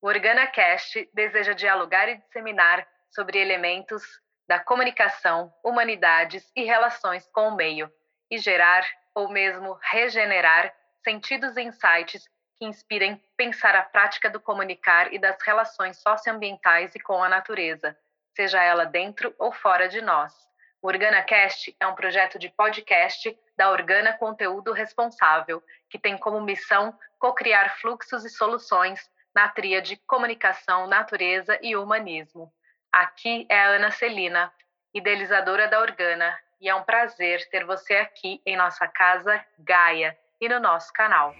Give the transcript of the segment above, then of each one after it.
O OrganaCast deseja dialogar e disseminar sobre elementos da comunicação, humanidades e relações com o meio, e gerar, ou mesmo regenerar, sentidos e insights que inspirem pensar a prática do comunicar e das relações socioambientais e com a natureza, seja ela dentro ou fora de nós. O OrganaCast é um projeto de podcast da Organa Conteúdo Responsável, que tem como missão co-criar fluxos e soluções na tríade comunicação, natureza e humanismo. Aqui é a Ana Celina, idealizadora da Organa, e é um prazer ter você aqui em nossa casa Gaia e no nosso canal.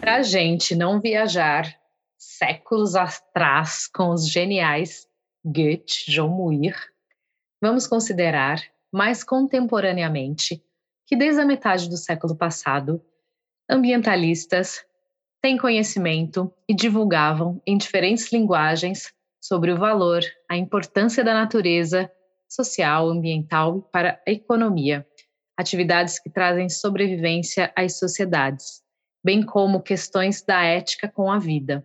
Para a gente não viajar séculos atrás com os geniais Goethe, João Muir, vamos considerar mais contemporaneamente que desde a metade do século passado, ambientalistas têm conhecimento e divulgavam em diferentes linguagens sobre o valor, a importância da natureza social, ambiental para a economia, atividades que trazem sobrevivência às sociedades bem como questões da ética com a vida.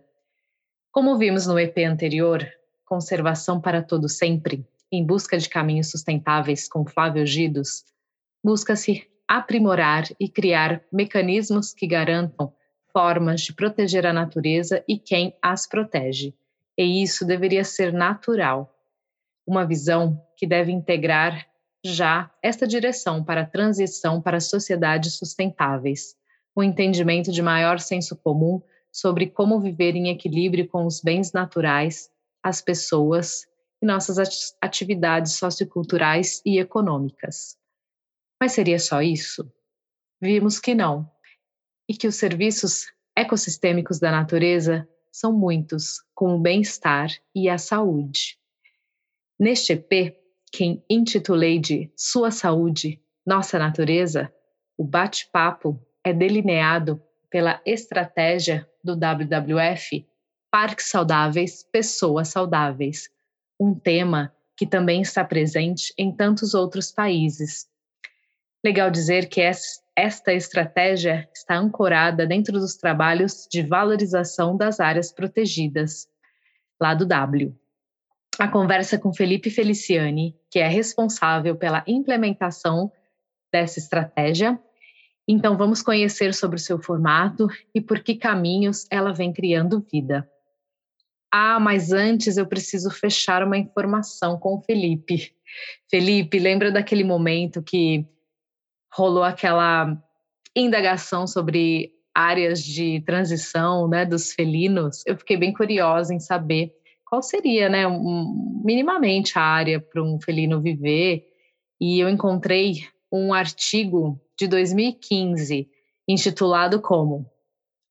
Como vimos no EP anterior, Conservação para Todo Sempre, em busca de caminhos sustentáveis com Flávio Gidos, busca-se aprimorar e criar mecanismos que garantam formas de proteger a natureza e quem as protege. E isso deveria ser natural. Uma visão que deve integrar já esta direção para a transição para sociedades sustentáveis o entendimento de maior senso comum sobre como viver em equilíbrio com os bens naturais, as pessoas e nossas atividades socioculturais e econômicas. Mas seria só isso? Vimos que não, e que os serviços ecossistêmicos da natureza são muitos, com o bem-estar e a saúde. Neste EP, que intitulei de Sua Saúde, Nossa Natureza, o bate-papo é delineado pela estratégia do WWF Parques Saudáveis, Pessoas Saudáveis, um tema que também está presente em tantos outros países. Legal dizer que esta estratégia está ancorada dentro dos trabalhos de valorização das áreas protegidas, lá do W. A conversa com Felipe Feliciani, que é responsável pela implementação dessa estratégia, então, vamos conhecer sobre o seu formato e por que caminhos ela vem criando vida. Ah, mas antes eu preciso fechar uma informação com o Felipe. Felipe, lembra daquele momento que rolou aquela indagação sobre áreas de transição né, dos felinos? Eu fiquei bem curiosa em saber qual seria, né, um, minimamente a área para um felino viver. E eu encontrei um artigo de 2015, intitulado como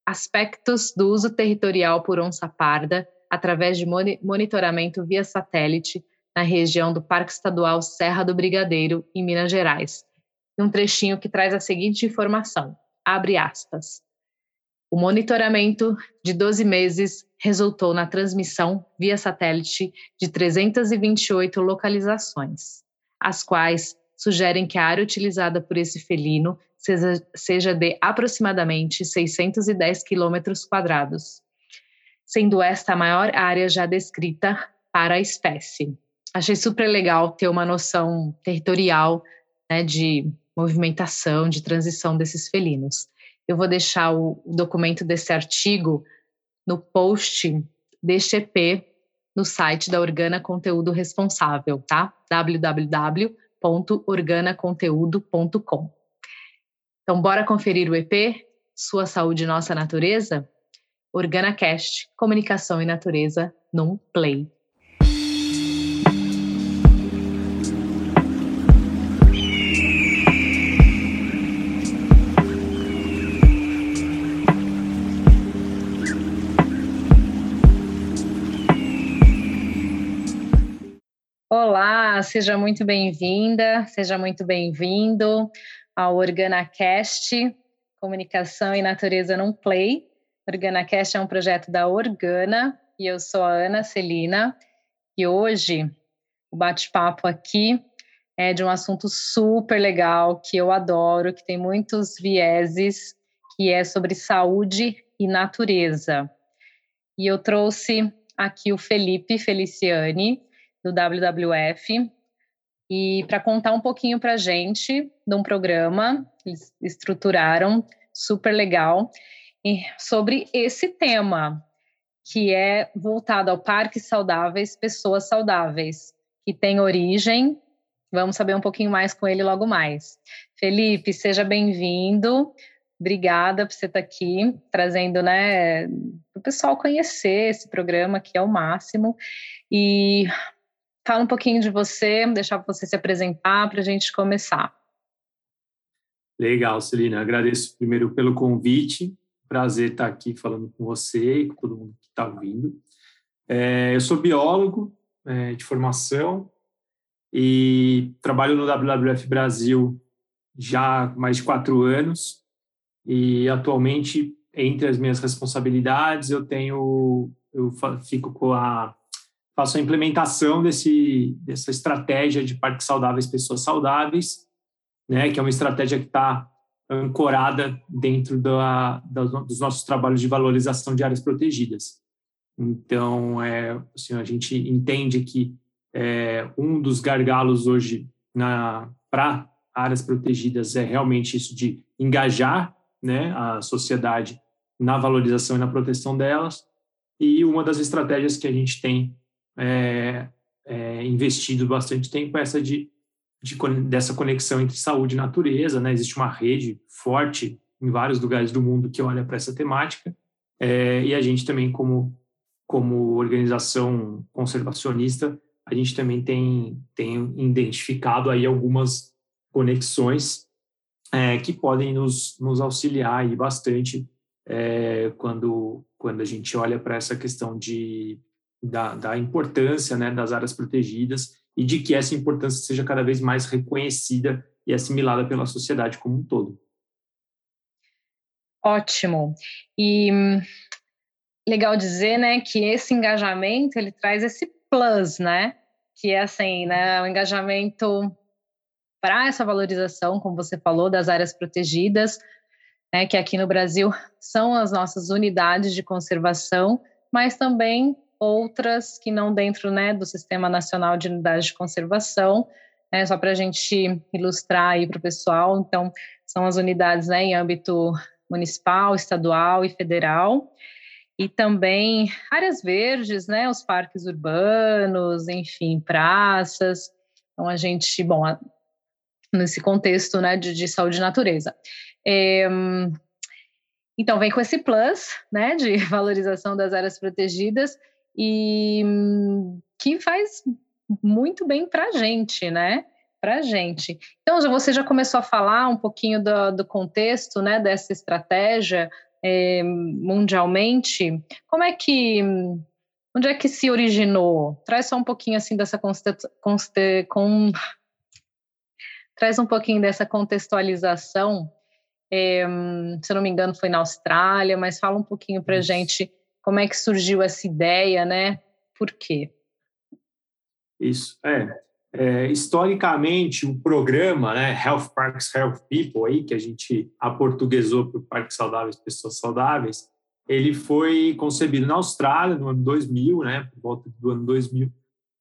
Aspectos do uso territorial por onça parda através de monitoramento via satélite na região do Parque Estadual Serra do Brigadeiro, em Minas Gerais. Um trechinho que traz a seguinte informação: abre aspas. O monitoramento de 12 meses resultou na transmissão via satélite de 328 localizações, as quais sugerem que a área utilizada por esse felino seja, seja de aproximadamente 610 quilômetros quadrados, sendo esta a maior área já descrita para a espécie. Achei super legal ter uma noção territorial né, de movimentação, de transição desses felinos. Eu vou deixar o documento desse artigo no post deste EP no site da Organa Conteúdo Responsável, tá? www www.organaconteúdo.com. Então, bora conferir o EP Sua Saúde Nossa Natureza? OrganaCast, Comunicação e Natureza num Play. Olá, seja muito bem-vinda, seja muito bem-vindo ao OrganaCast, Comunicação e Natureza num Play. OrganaCast é um projeto da Organa e eu sou a Ana Celina. E hoje o bate-papo aqui é de um assunto super legal que eu adoro, que tem muitos vieses, que é sobre saúde e natureza. E eu trouxe aqui o Felipe Feliciani, do WWF, e para contar um pouquinho para a gente de um programa eles estruturaram, super legal, sobre esse tema, que é voltado ao Parques Saudáveis, Pessoas Saudáveis, que tem origem. Vamos saber um pouquinho mais com ele logo mais. Felipe, seja bem-vindo. Obrigada por você estar aqui, trazendo, né, para o pessoal conhecer esse programa, que é o máximo. E Fala um pouquinho de você, deixar você se apresentar para a gente começar. Legal, Celina. Agradeço primeiro pelo convite. Prazer estar aqui falando com você e com todo mundo que está ouvindo. É, eu sou biólogo é, de formação e trabalho no WWF Brasil já há mais de quatro anos. E atualmente, entre as minhas responsabilidades, eu tenho, eu fico com a faço a implementação desse, dessa estratégia de parques saudáveis, pessoas saudáveis, né, que é uma estratégia que está ancorada dentro da, da, dos nossos trabalhos de valorização de áreas protegidas. Então, é, assim, a gente entende que é, um dos gargalos hoje para áreas protegidas é realmente isso de engajar né, a sociedade na valorização e na proteção delas. E uma das estratégias que a gente tem é, é, investido bastante tempo essa de, de, dessa conexão entre saúde e natureza. Né? Existe uma rede forte em vários lugares do mundo que olha para essa temática é, e a gente também como como organização conservacionista a gente também tem tem identificado aí algumas conexões é, que podem nos, nos auxiliar aí bastante é, quando quando a gente olha para essa questão de da, da importância né, das áreas protegidas e de que essa importância seja cada vez mais reconhecida e assimilada pela sociedade como um todo. Ótimo. E legal dizer, né, que esse engajamento ele traz esse plus, né, que é assim, né, o engajamento para essa valorização, como você falou, das áreas protegidas, né, que aqui no Brasil são as nossas unidades de conservação, mas também outras que não dentro né, do Sistema Nacional de Unidades de Conservação, né, só para a gente ilustrar aí para o pessoal. Então, são as unidades né, em âmbito municipal, estadual e federal, e também áreas verdes, né, os parques urbanos, enfim, praças. Então, a gente, bom, nesse contexto né, de, de saúde e natureza. É, então, vem com esse plus né, de valorização das áreas protegidas e que faz muito bem para a gente, né? Para a gente. Então, você já começou a falar um pouquinho do, do contexto, né, dessa estratégia é, mundialmente. Como é que, onde é que se originou? Traz só um pouquinho assim dessa conste, conste, com, traz um pouquinho dessa contextualização. É, se eu não me engano, foi na Austrália, mas fala um pouquinho para a gente como é que surgiu essa ideia, né? Por quê? Isso, é. é historicamente, o programa, né, Health Parks, Health People, aí, que a gente aportuguesou para o Parque Saudáveis, Pessoas Saudáveis, ele foi concebido na Austrália no ano 2000, né, por volta do ano 2000,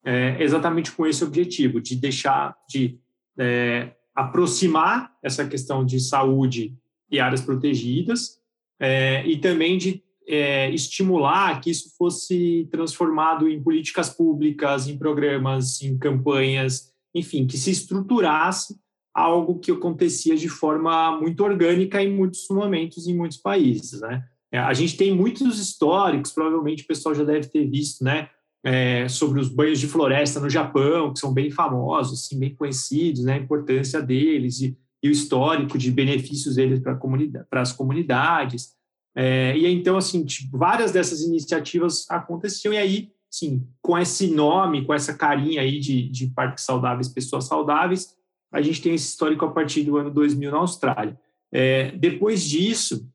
é, exatamente com esse objetivo, de deixar, de é, aproximar essa questão de saúde e áreas protegidas, é, e também de é, estimular que isso fosse transformado em políticas públicas, em programas, em campanhas, enfim, que se estruturasse algo que acontecia de forma muito orgânica em muitos momentos, em muitos países, né? É, a gente tem muitos históricos, provavelmente o pessoal já deve ter visto, né? É, sobre os banhos de floresta no Japão, que são bem famosos, assim, bem conhecidos, né? A importância deles e, e o histórico de benefícios deles para as comunidades. É, e então, assim, tipo, várias dessas iniciativas aconteciam, e aí, sim, com esse nome, com essa carinha aí de, de parques saudáveis, pessoas saudáveis, a gente tem esse histórico a partir do ano 2000 na Austrália. É, depois disso,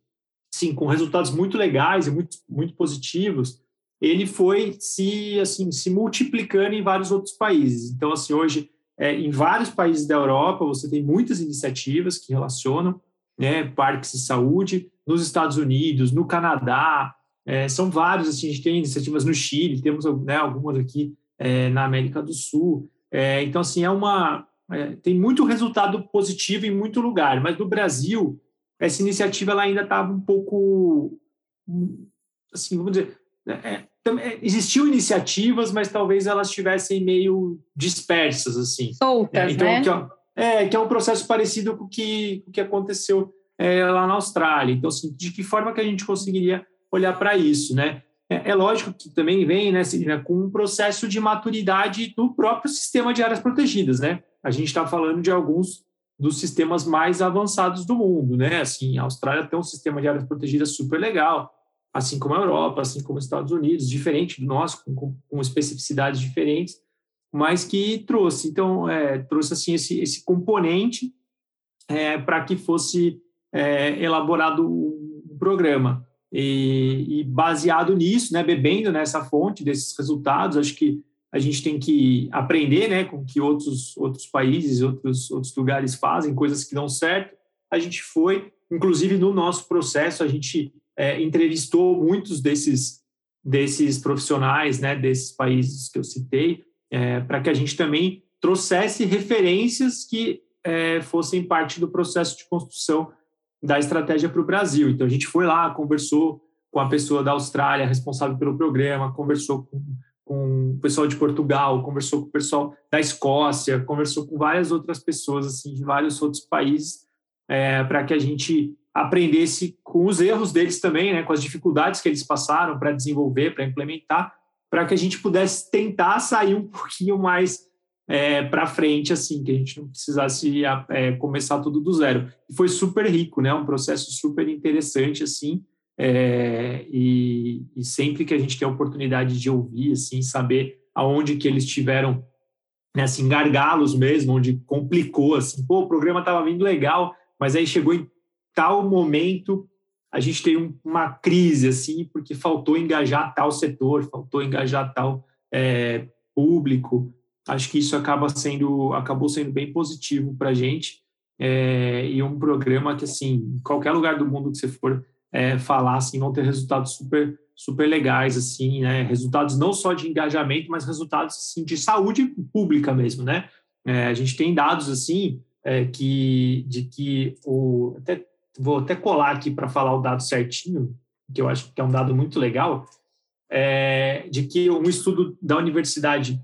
sim, com resultados muito legais e muito, muito positivos, ele foi se assim se multiplicando em vários outros países. Então, assim, hoje é, em vários países da Europa você tem muitas iniciativas que relacionam né, parques de saúde. Nos Estados Unidos, no Canadá, é, são vários. Assim, a gente tem iniciativas no Chile, temos né, algumas aqui é, na América do Sul. É, então, assim, é uma é, tem muito resultado positivo em muito lugar. Mas no Brasil essa iniciativa ela ainda estava um pouco assim, vamos dizer, é, é, existiam iniciativas, mas talvez elas estivessem meio dispersas, assim. Soltas, é, então, né? Que é, é, que é um processo parecido com o que, o que aconteceu é, lá na Austrália. Então, assim, de que forma que a gente conseguiria olhar para isso, né? É, é, lógico que também vem, né, com um processo de maturidade do próprio sistema de áreas protegidas, né? A gente está falando de alguns dos sistemas mais avançados do mundo, né? Assim, a Austrália tem um sistema de áreas protegidas super legal, assim como a Europa, assim como os Estados Unidos, diferente do nosso, com, com especificidades diferentes, mas que trouxe, então, é, trouxe assim esse, esse componente é, para que fosse é, elaborado um programa. E, e, baseado nisso, né, bebendo nessa fonte desses resultados, acho que a gente tem que aprender né, com que outros, outros países, outros, outros lugares fazem, coisas que dão certo. A gente foi, inclusive no nosso processo, a gente é, entrevistou muitos desses, desses profissionais, né, desses países que eu citei, é, para que a gente também trouxesse referências que é, fossem parte do processo de construção da estratégia para o Brasil. Então, a gente foi lá, conversou com a pessoa da Austrália responsável pelo programa, conversou com, com o pessoal de Portugal, conversou com o pessoal da Escócia, conversou com várias outras pessoas, assim, de vários outros países, é, para que a gente aprendesse com os erros deles também, né, com as dificuldades que eles passaram para desenvolver, para implementar, para que a gente pudesse tentar sair um pouquinho mais é, para frente, assim, que a gente não precisasse é, começar tudo do zero. E foi super rico, né, um processo super interessante, assim, é, e, e, sempre que a gente tem a oportunidade de ouvir, assim, saber aonde que eles tiveram, né, assim, gargalos mesmo, onde complicou, assim, pô, o programa estava vindo legal, mas aí chegou em tal momento a gente tem uma crise assim porque faltou engajar tal setor, faltou engajar tal é, público. Acho que isso acaba sendo acabou sendo bem positivo para a gente é, e um programa que assim qualquer lugar do mundo que você for é, falar assim vão ter resultados super super legais assim né? Resultados não só de engajamento mas resultados assim, de saúde pública mesmo né? É, a gente tem dados assim que de que o até vou até colar aqui para falar o dado certinho, que eu acho que é um dado muito legal, de que um estudo da universidade,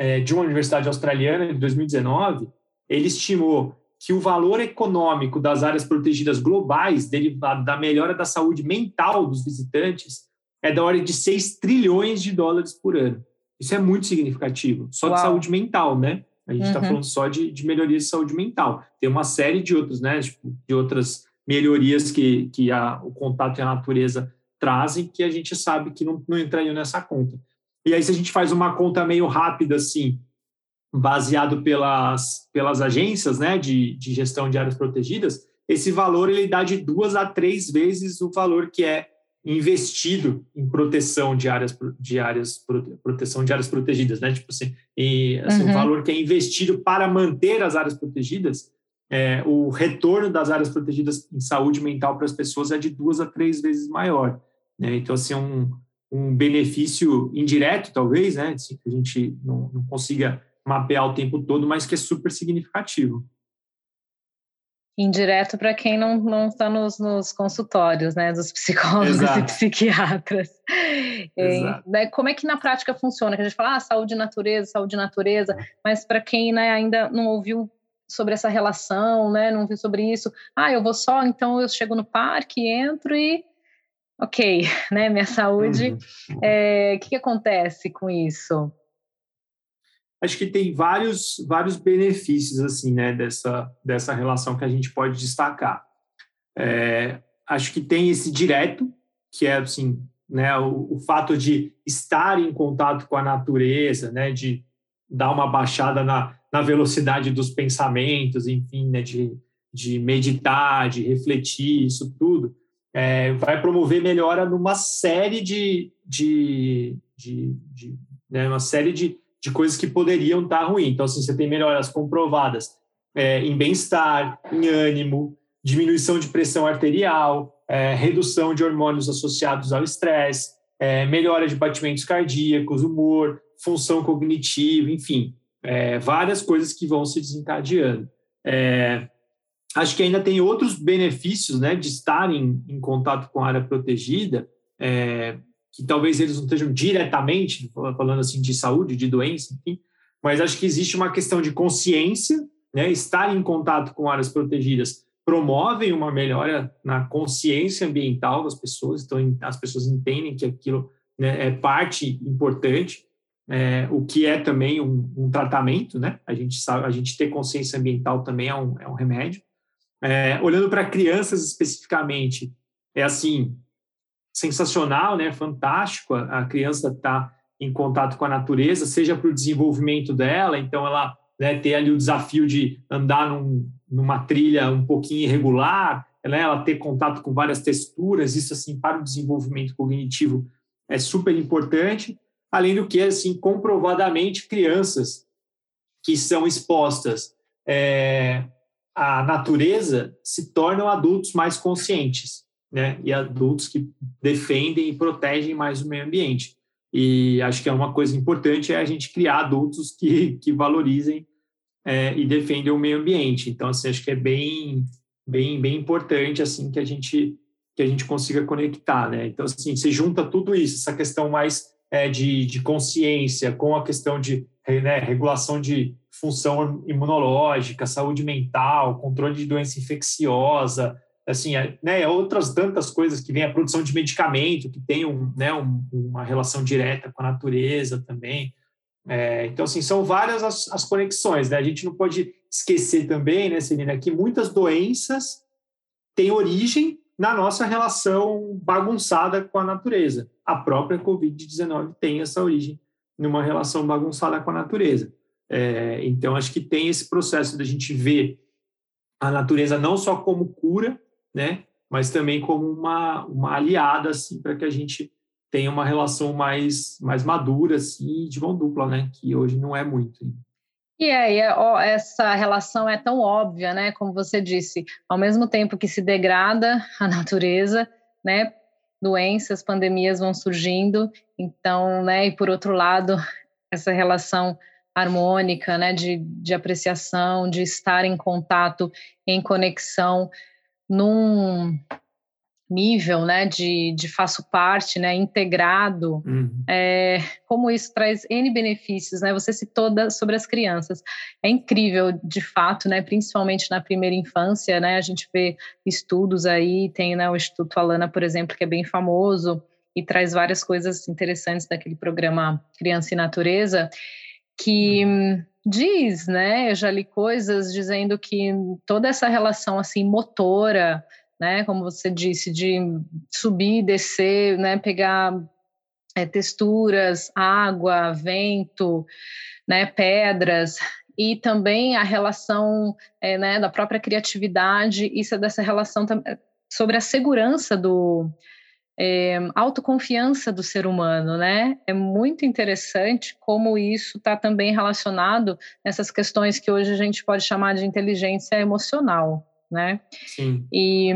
é, de uma universidade australiana, de 2019, ele estimou que o valor econômico das áreas protegidas globais, derivado da melhora da saúde mental dos visitantes, é da ordem de 6 trilhões de dólares por ano. Isso é muito significativo, só Uau. de saúde mental, né? A gente está uhum. falando só de, de melhoria de saúde mental. Tem uma série de outros, né? Tipo, de outras melhorias que, que a, o contato e a natureza trazem, que a gente sabe que não, não entrariam nessa conta. E aí, se a gente faz uma conta meio rápida, assim, baseado pelas, pelas agências né, de, de gestão de áreas protegidas, esse valor ele dá de duas a três vezes o valor que é investido em proteção de áreas de áreas proteção de áreas protegidas, né? Tipo assim, e, assim uhum. o valor que é investido para manter as áreas protegidas é, o retorno das áreas protegidas em saúde mental para as pessoas é de duas a três vezes maior. Né? Então, assim, é um, um benefício indireto, talvez, né? Assim, que a gente não, não consiga mapear o tempo todo, mas que é super significativo. Indireto para quem não, não está nos, nos, consultórios, né, dos psicólogos Exato. e psiquiatras. É, né, como é que na prática funciona? Que a gente fala, ah, saúde natureza, saúde natureza, mas para quem né, ainda não ouviu sobre essa relação, né? Não vi sobre isso. Ah, eu vou só, então eu chego no parque, entro e ok, né? Minha saúde. O uhum. é, que, que acontece com isso? Acho que tem vários, vários benefícios assim, né? Dessa, dessa relação que a gente pode destacar. É, acho que tem esse direto, que é assim, né? O, o fato de estar em contato com a natureza, né? De dar uma baixada na, na velocidade dos pensamentos, enfim, né, de, de meditar, de refletir, isso tudo, é, vai promover melhora numa série de, de, de, de né, uma série de, de coisas que poderiam estar ruim. Então, assim, você tem melhoras comprovadas é, em bem-estar, em ânimo, diminuição de pressão arterial, é, redução de hormônios associados ao estresse, é, melhora de batimentos cardíacos, humor, função cognitiva, enfim, é, várias coisas que vão se desencadeando. É, acho que ainda tem outros benefícios né, de estar em, em contato com a área protegida, é, que talvez eles não estejam diretamente falando assim de saúde, de doença, enfim, mas acho que existe uma questão de consciência, né, estar em contato com áreas protegidas promovem uma melhora na consciência ambiental das pessoas, então as pessoas entendem que aquilo né, é parte importante, é, o que é também um, um, tratamento, né? A gente sabe, a gente ter consciência ambiental também é um, é um remédio. É, olhando para crianças especificamente, é assim sensacional, né? Fantástico. A, criança está em contato com a natureza, seja para o desenvolvimento dela, então ela né, ter ali o desafio de andar num, numa trilha um pouquinho irregular, né, ela ter contato com várias texturas, isso assim para o desenvolvimento cognitivo é super importante. Além do que, assim, comprovadamente crianças que são expostas é, à natureza se tornam adultos mais conscientes, né? E adultos que defendem e protegem mais o meio ambiente. E acho que é uma coisa importante é a gente criar adultos que, que valorizem é, e defendem o meio ambiente. Então, assim, acho que é bem, bem, bem importante assim que a gente que a gente consiga conectar, né? Então, assim, você junta tudo isso, essa questão mais é, de, de consciência com a questão de né, regulação de função imunológica, saúde mental, controle de doença infecciosa, assim, é, né, outras tantas coisas que vem a produção de medicamento que tem um, né, um, uma relação direta com a natureza também. É, então, assim, são várias as, as conexões, né? A gente não pode esquecer também, né, Celina, que muitas doenças têm origem na nossa relação bagunçada com a natureza. A própria Covid-19 tem essa origem numa relação bagunçada com a natureza. É, então, acho que tem esse processo da gente ver a natureza não só como cura, né, mas também como uma, uma aliada, assim, para que a gente tem uma relação mais, mais madura, assim, de mão dupla, né? Que hoje não é muito. E aí, essa relação é tão óbvia, né? Como você disse, ao mesmo tempo que se degrada a natureza, né? Doenças, pandemias vão surgindo, então, né? E por outro lado, essa relação harmônica, né? De, de apreciação, de estar em contato, em conexão, num nível, né, de, de faço parte, né, integrado, uhum. é, como isso traz N benefícios, né, você citou da, sobre as crianças, é incrível, de fato, né, principalmente na primeira infância, né, a gente vê estudos aí, tem, né, o Instituto Alana, por exemplo, que é bem famoso e traz várias coisas interessantes daquele programa Criança e Natureza, que... Diz, né? Eu já li coisas dizendo que toda essa relação assim motora, né? Como você disse, de subir, descer, né? Pegar é, texturas, água, vento, né? Pedras e também a relação é, né, da própria criatividade, isso é dessa relação sobre a segurança do é, autoconfiança do ser humano, né? É muito interessante como isso está também relacionado nessas questões que hoje a gente pode chamar de inteligência emocional, né? Sim. E,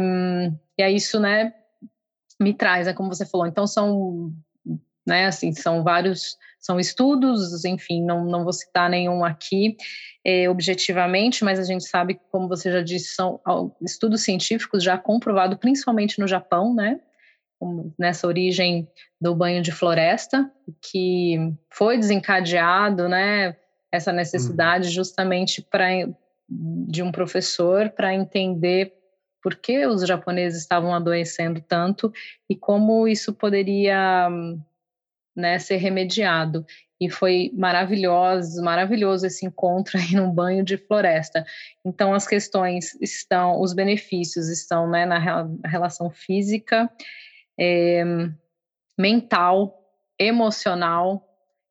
e é isso, né, me traz, é como você falou, então são, né, assim, são vários, são estudos, enfim, não, não vou citar nenhum aqui é, objetivamente, mas a gente sabe, como você já disse, são estudos científicos já comprovados, principalmente no Japão, né, nessa origem do banho de floresta, que foi desencadeado, né, essa necessidade hum. justamente para de um professor para entender por que os japoneses estavam adoecendo tanto e como isso poderia né, ser remediado. E foi maravilhoso, maravilhoso esse encontro aí num banho de floresta. Então as questões estão, os benefícios estão né, na relação física, é, mental, emocional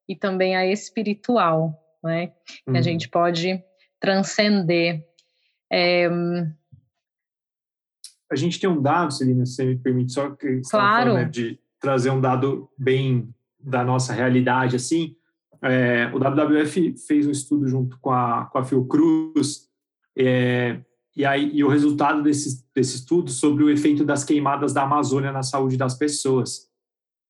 e também a espiritual, né? Uhum. A gente pode transcender. É, a gente tem um dado, Celina, se você me permite, só que claro. falando, né, de trazer um dado bem da nossa realidade, assim, é, o WWF fez um estudo junto com a, com a Fiocruz, é, e, aí, e o resultado desse, desse estudo sobre o efeito das queimadas da Amazônia na saúde das pessoas.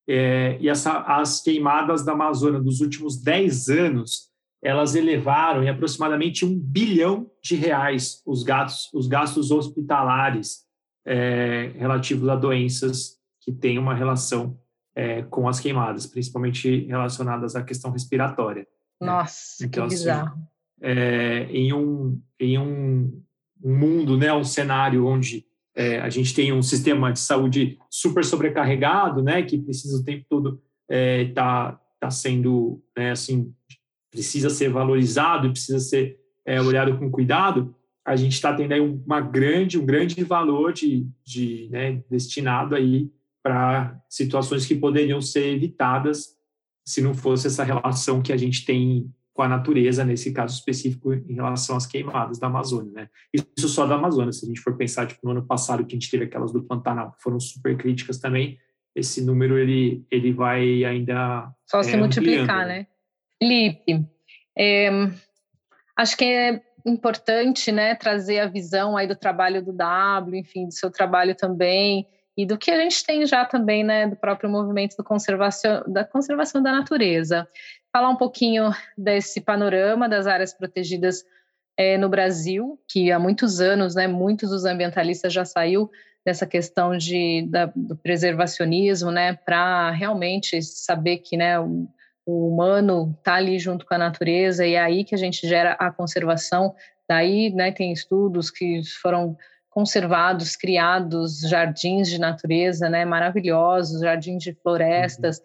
É, e essa, as queimadas da Amazônia dos últimos 10 anos, elas elevaram em aproximadamente um bilhão de reais os gastos, os gastos hospitalares é, relativos a doenças que têm uma relação é, com as queimadas, principalmente relacionadas à questão respiratória. Né? Nossa, então, que assim, bizarro. Assim, em um, em um, um, mundo, né, um cenário onde é, a gente tem um sistema de saúde super sobrecarregado, né, que precisa o tempo todo estar é, tá, tá sendo, né, assim, precisa ser valorizado precisa ser é, olhado com cuidado, a gente está tendo aí uma grande, um grande valor de, de né, destinado aí para situações que poderiam ser evitadas se não fosse essa relação que a gente tem com a natureza, nesse caso específico, em relação às queimadas da Amazônia. Né? Isso só da Amazônia, se a gente for pensar, tipo, no ano passado que a gente teve aquelas do Pantanal, que foram super críticas também, esse número ele, ele vai ainda... Só é, se multiplicar, né? Felipe, é, acho que é importante né, trazer a visão aí do trabalho do W, enfim, do seu trabalho também, e do que a gente tem já também, né, do próprio movimento do conservação, da conservação da natureza. Falar um pouquinho desse panorama das áreas protegidas é, no Brasil, que há muitos anos, né, muitos dos ambientalistas já saiu dessa questão de, da, do preservacionismo, né, para realmente saber que, né, o, o humano está ali junto com a natureza e é aí que a gente gera a conservação. Daí, né, tem estudos que foram conservados, criados jardins de natureza, né, maravilhosos, jardins de florestas. Uhum.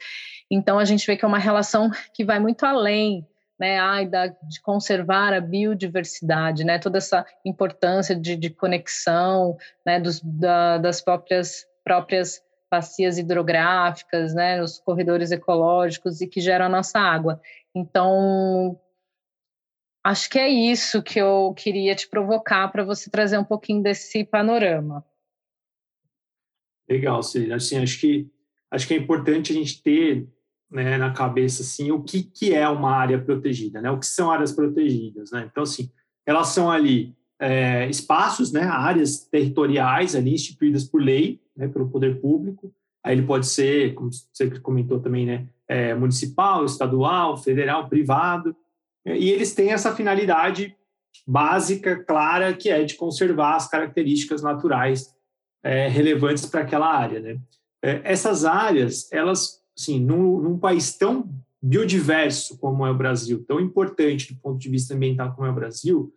Então a gente vê que é uma relação que vai muito além, né, ai, da, de conservar a biodiversidade, né, toda essa importância de, de conexão, né, dos, da, das próprias próprias bacias hidrográficas, né, os corredores ecológicos e que geram a nossa água. Então, Acho que é isso que eu queria te provocar para você trazer um pouquinho desse panorama. Legal, Celina. Assim, acho que acho que é importante a gente ter né, na cabeça assim o que, que é uma área protegida, né? O que são áreas protegidas, né? Então, assim, elas são ali é, espaços, né, áreas territoriais ali instituídas por lei, né, pelo poder público. Aí ele pode ser, como você comentou também, né, é, municipal, estadual, federal, privado. E eles têm essa finalidade básica, clara, que é de conservar as características naturais é, relevantes para aquela área. Né? É, essas áreas, elas, assim, num, num, país tão biodiverso como é o Brasil, tão importante do ponto de vista ambiental como é o Brasil,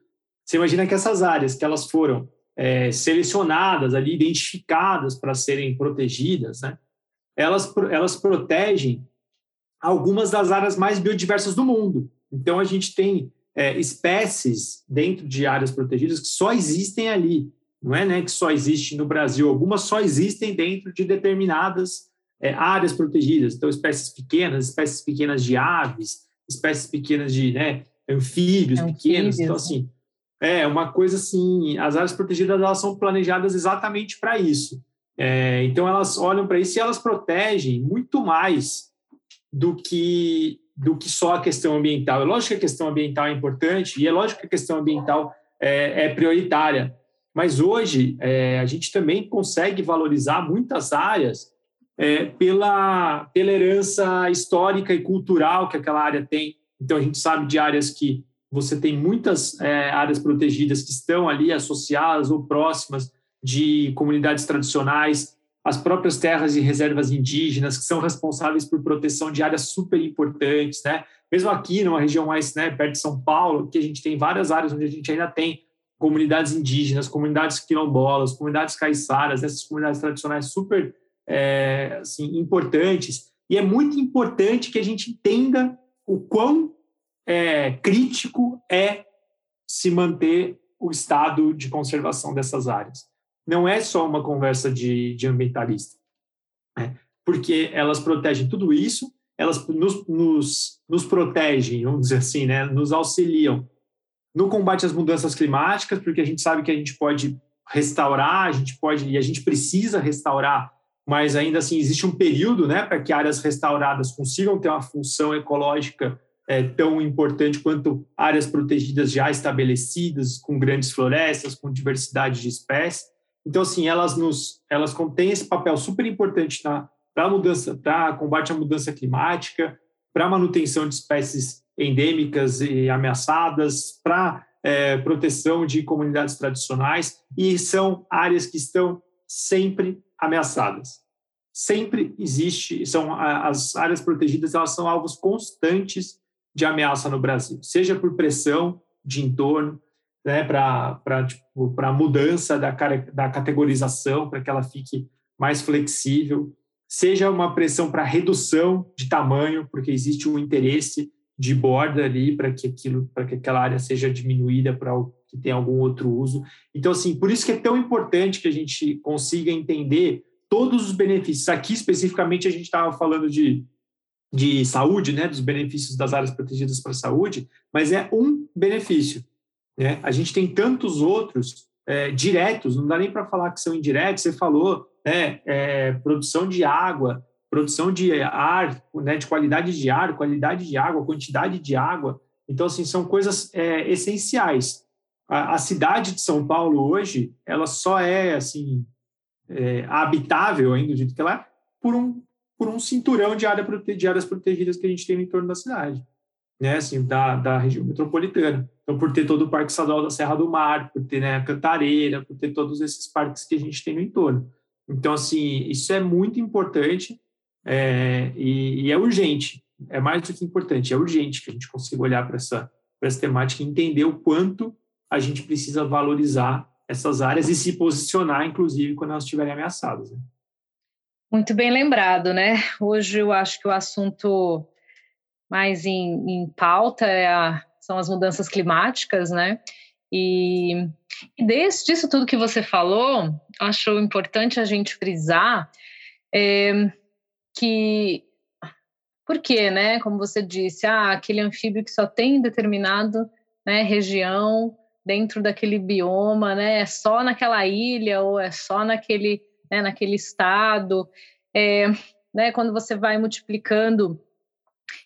você imagina que essas áreas que elas foram é, selecionadas ali, identificadas para serem protegidas, né? elas, elas protegem algumas das áreas mais biodiversas do mundo. Então, a gente tem é, espécies dentro de áreas protegidas que só existem ali. Não é né, que só existe no Brasil, algumas só existem dentro de determinadas é, áreas protegidas. Então, espécies pequenas, espécies pequenas de aves, espécies pequenas de né, anfíbios, anfíbios pequenos. Então, assim, é uma coisa assim, as áreas protegidas elas são planejadas exatamente para isso. É, então, elas olham para isso e elas protegem muito mais do que do que só a questão ambiental. É lógico que a questão ambiental é importante e é lógico que a questão ambiental é, é prioritária, mas hoje é, a gente também consegue valorizar muitas áreas é, pela, pela herança histórica e cultural que aquela área tem. Então a gente sabe de áreas que você tem muitas é, áreas protegidas que estão ali associadas ou próximas de comunidades tradicionais as próprias terras e reservas indígenas, que são responsáveis por proteção de áreas super importantes, né? Mesmo aqui, numa região mais né, perto de São Paulo, que a gente tem várias áreas onde a gente ainda tem comunidades indígenas, comunidades quilombolas, comunidades caiçaras, essas comunidades tradicionais super é, assim, importantes. E é muito importante que a gente entenda o quão é, crítico é se manter o estado de conservação dessas áreas não é só uma conversa de, de ambientalista, né? porque elas protegem tudo isso, elas nos, nos, nos protegem, vamos dizer assim, né? nos auxiliam no combate às mudanças climáticas, porque a gente sabe que a gente pode restaurar, a gente pode e a gente precisa restaurar, mas ainda assim existe um período, né, para que áreas restauradas consigam ter uma função ecológica é, tão importante quanto áreas protegidas já estabelecidas, com grandes florestas, com diversidade de espécies. Então, assim, elas nos, elas contêm esse papel super importante para mudança, para combate à mudança climática, para manutenção de espécies endêmicas e ameaçadas, para é, proteção de comunidades tradicionais e são áreas que estão sempre ameaçadas. Sempre existe, são as áreas protegidas, elas são alvos constantes de ameaça no Brasil, seja por pressão de entorno, né, para tipo, a mudança da, da categorização, para que ela fique mais flexível, seja uma pressão para redução de tamanho, porque existe um interesse de borda ali para que aquilo, para que aquela área seja diminuída para que tenha algum outro uso. Então, assim, por isso que é tão importante que a gente consiga entender todos os benefícios. Aqui, especificamente, a gente estava falando de, de saúde, né, dos benefícios das áreas protegidas para a saúde, mas é um benefício. Né? A gente tem tantos outros é, diretos, não dá nem para falar que são indiretos, você falou, né, é, produção de água, produção de ar, né, de qualidade de ar, qualidade de água, quantidade de água. Então, assim, são coisas é, essenciais. A, a, cidade de São Paulo hoje, ela só é, assim, é, habitável ainda do jeito que ela é, por um, por um cinturão de, área de áreas protegidas que a gente tem no entorno da cidade, né, assim, da, da região metropolitana. Então, por ter todo o Parque Estadual da Serra do Mar, por ter né, a Cantareira, por ter todos esses parques que a gente tem no entorno. Então, assim, isso é muito importante é, e, e, é urgente, é mais do que importante, é urgente que a gente consiga olhar para essa, essa temática e entender o quanto a gente precisa valorizar essas áreas e se posicionar, inclusive, quando elas estiverem ameaçadas. Né? Muito bem lembrado, né? Hoje eu acho que o assunto mais em, em pauta é a, são as mudanças climáticas, né? E, e desse, disso tudo que você falou, acho importante a gente frisar é, que por quê, né? Como você disse, ah, aquele anfíbio que só tem determinado né, região dentro daquele bioma, né? É só naquela ilha ou é só naquele, né, naquele estado. É, né, quando você vai multiplicando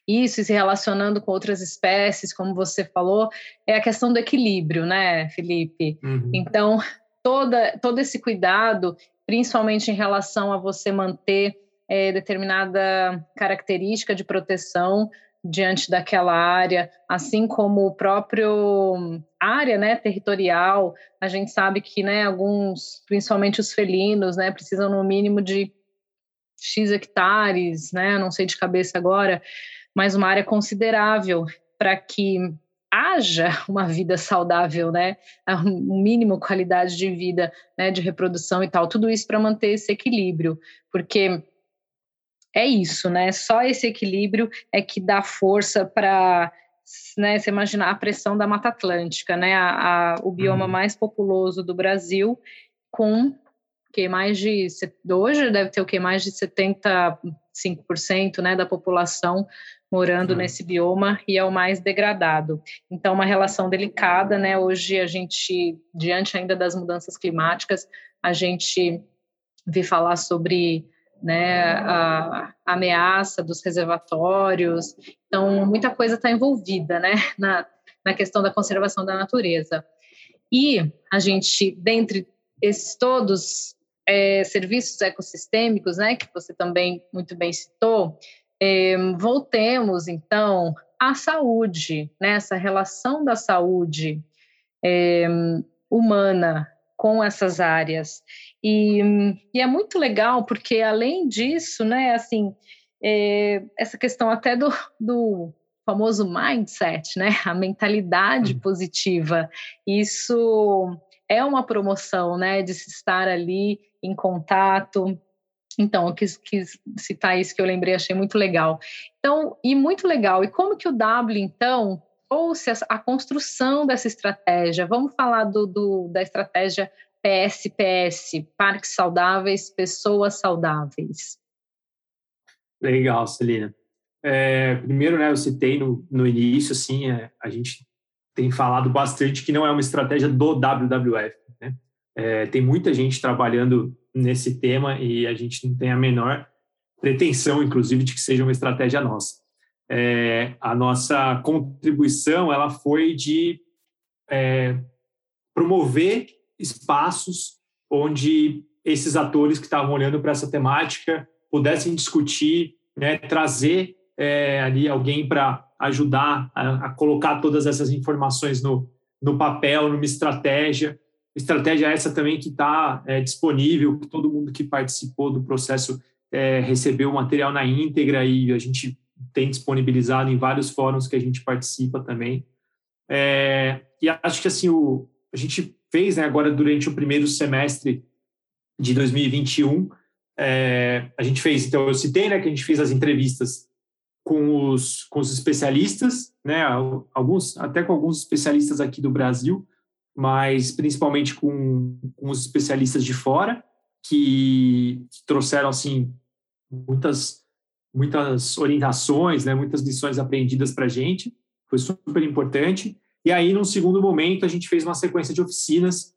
isso e se relacionando com outras espécies, como você falou, é a questão do equilíbrio, né, Felipe? Uhum. Então, toda, todo esse cuidado, principalmente em relação a você manter é, determinada característica de proteção diante daquela área, assim como o próprio área, né, territorial. A gente sabe que, né, alguns, principalmente os felinos, né, precisam no mínimo de x hectares, né, não sei de cabeça agora, mas uma área considerável para que haja uma vida saudável, né, um mínimo qualidade de vida, né, de reprodução e tal, tudo isso para manter esse equilíbrio, porque é isso, né? Só esse equilíbrio é que dá força para né, você imaginar a pressão da Mata Atlântica, né? A, a o bioma uhum. mais populoso do Brasil, com que mais de hoje deve ter o que mais de 75% né, da população morando uhum. nesse bioma e é o mais degradado. Então, uma relação delicada, né? Hoje a gente, diante ainda das mudanças climáticas, a gente vê falar sobre né, a, ameaça dos reservatórios. Então, muita coisa está envolvida né, na, na questão da conservação da natureza. E a gente, dentre esses todos é, serviços ecossistêmicos, né, que você também muito bem citou, é, voltemos então à saúde, né, essa relação da saúde é, humana com essas áreas. E, e, é muito legal, porque além disso, né, assim, é, essa questão até do, do famoso mindset, né, a mentalidade uhum. positiva, isso é uma promoção, né, de se estar ali em contato. Então, eu quis, quis citar isso que eu lembrei, achei muito legal. Então, e muito legal. E como que o W, então, trouxe a, construção dessa estratégia. Vamos falar do, do, da estratégia PSPS, Parques Saudáveis, Pessoas Saudáveis. Legal, Celina. É, primeiro, né, eu citei no, no início, assim, é, a gente tem falado bastante que não é uma estratégia do WWF. Né? É, tem muita gente trabalhando nesse tema e a gente não tem a menor pretensão, inclusive, de que seja uma estratégia nossa. É, a nossa contribuição ela foi de é, promover espaços onde esses atores que estavam olhando para essa temática pudessem discutir, né, trazer é, ali alguém para ajudar a, a, colocar todas essas informações no, no papel, numa estratégia. Estratégia essa também que está é, disponível, que todo mundo que participou do processo é, recebeu o material na íntegra e a gente tem disponibilizado em vários fóruns que a gente participa também. É, e acho que assim o, a gente fez né, agora durante o primeiro semestre de 2021, é, a gente fez, então eu citei né, que a gente fez as entrevistas com os, com os especialistas, né, alguns, até com alguns especialistas aqui do Brasil, mas principalmente com, com os especialistas de fora, que, trouxeram assim muitas muitas orientações, né, muitas lições aprendidas para a gente, foi super importante. E aí, num segundo momento, a gente fez uma sequência de oficinas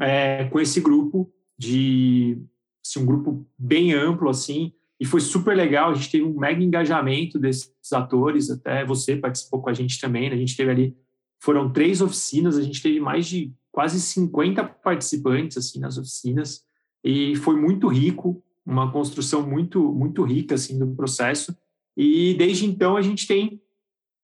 é, com esse grupo de assim, um grupo bem amplo assim e foi super legal. A gente teve um mega engajamento desses atores, até você participou com a gente também. Né? A gente teve ali, foram três oficinas, a gente teve mais de quase 50 participantes assim nas oficinas e foi muito rico, uma construção muito muito rica assim do processo. E desde então a gente tem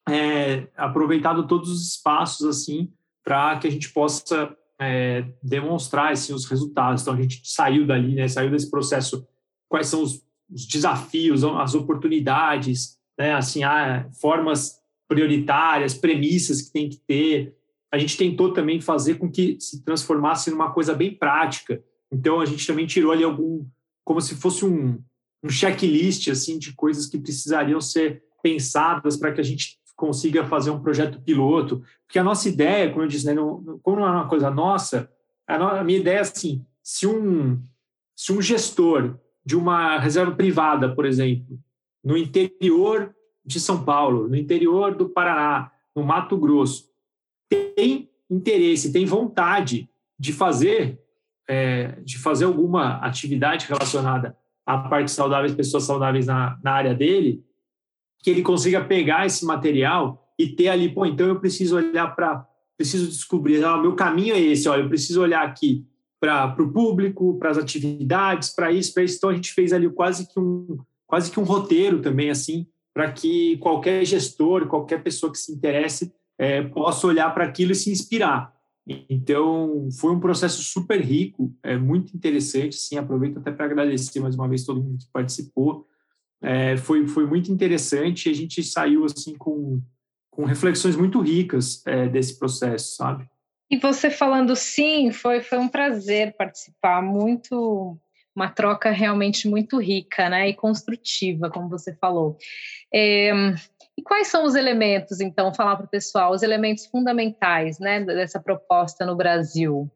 é, aproveitado todos os espaços assim para que a gente possa é, demonstrar assim, os resultados. Então a gente saiu dali, né, saiu desse processo. Quais são os os desafios, as oportunidades, né? assim, há formas prioritárias, premissas que tem que ter. A gente tentou também fazer com que se transformasse numa coisa bem prática. Então, a gente também tirou ali algum, como se fosse um, um checklist assim de coisas que precisariam ser pensadas para que a gente consiga fazer um projeto piloto. Porque a nossa ideia, como eu disse, né, não, como não é uma coisa nossa, a, no, a minha ideia é assim, se um, se um gestor de uma reserva privada, por exemplo, no interior de São Paulo, no interior do Paraná, no Mato Grosso, tem interesse, tem vontade de fazer é, de fazer alguma atividade relacionada à parte saudáveis, pessoas saudáveis na, na área dele, que ele consiga pegar esse material e ter ali, pô, então eu preciso olhar para, preciso descobrir, ah, meu caminho é esse, olha, eu preciso olhar aqui para o público, para as atividades, para isso, para isso. Então a gente fez ali quase que um quase que um roteiro também assim para que qualquer gestor, qualquer pessoa que se interesse é, possa olhar para aquilo e se inspirar. Então foi um processo super rico, é muito interessante. Sim, aproveito até para agradecer mais uma vez todo mundo que participou. É, foi foi muito interessante. A gente saiu assim com com reflexões muito ricas é, desse processo, sabe? E você falando sim, foi, foi um prazer participar, muito uma troca realmente muito rica né, e construtiva, como você falou. É, e quais são os elementos, então, falar para o pessoal, os elementos fundamentais né, dessa proposta no Brasil?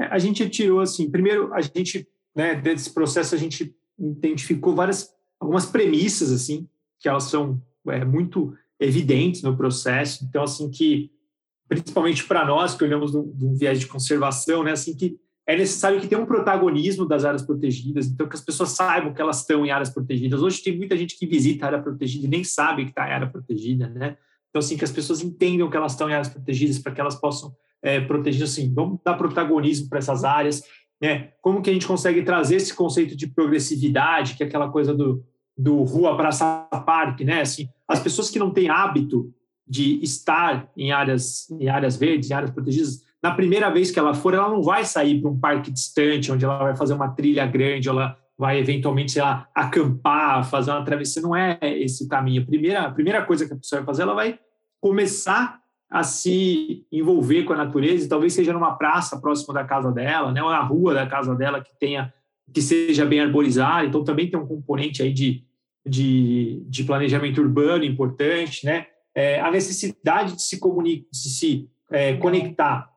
É, a gente tirou, assim, primeiro, a gente, né, desse processo, a gente identificou várias, algumas premissas, assim, que elas são é, muito evidentes no processo, então, assim, que principalmente para nós que olhamos de um viés de conservação, né, assim que é necessário que tenha um protagonismo das áreas protegidas, então que as pessoas saibam que elas estão em áreas protegidas. Hoje tem muita gente que visita a área protegida e nem sabe que está em área protegida, né? Então assim que as pessoas entendam que elas estão em áreas protegidas para que elas possam é, proteger, assim, vamos dar protagonismo para essas áreas, né? Como que a gente consegue trazer esse conceito de progressividade, que é aquela coisa do, do rua praça parque, né? Assim, as pessoas que não têm hábito de estar em áreas, em áreas verdes, em áreas protegidas, na primeira vez que ela for, ela não vai sair para um parque distante, onde ela vai fazer uma trilha grande, ela vai eventualmente, sei lá, acampar, fazer uma travessia. Não é esse o caminho. A primeira, a primeira coisa que a pessoa vai fazer, ela vai começar a se envolver com a natureza, e talvez seja numa praça próxima da casa dela, né, ou na rua da casa dela que tenha que seja bem arborizada. Então também tem um componente aí de, de, de planejamento urbano importante, né? É, a necessidade de se, comunicar, de se é, conectar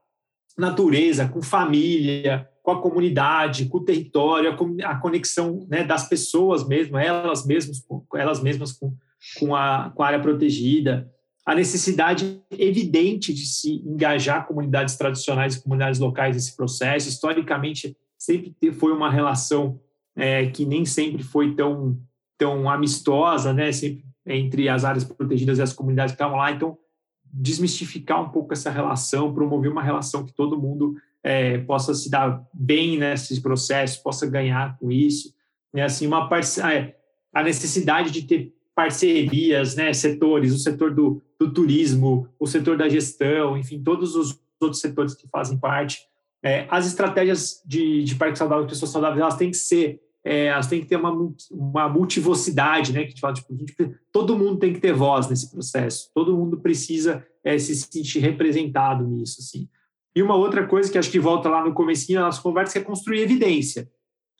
natureza, com família, com a comunidade, com o território, a, conexão né, das pessoas mesmo, elas mesmas, elas mesmas com, com, a, com a área protegida, a necessidade evidente de se engajar comunidades tradicionais e comunidades locais nesse processo. Historicamente, sempre foi uma relação é, que nem sempre foi tão, tão amistosa, né? Sempre entre as áreas protegidas e as comunidades que estavam lá. Então, desmistificar um pouco essa relação, promover uma relação que todo mundo é, possa se dar bem nesses processos, possa ganhar com isso. É assim, uma parce... É, a necessidade de ter parcerias, né, setores, o setor do, do turismo, o setor da gestão, enfim, todos os outros setores que fazem parte. É, as estratégias de, de parque saudável, pessoas saudáveis, elas têm que ser, é, elas têm que ter uma, uma multivocidade, né? Que a gente fala, tipo, a gente, todo mundo tem que ter voz nesse processo, todo mundo precisa é, se sentir representado nisso, assim. E uma outra coisa que acho que volta lá no comecinho da nossa conversa é construir evidência.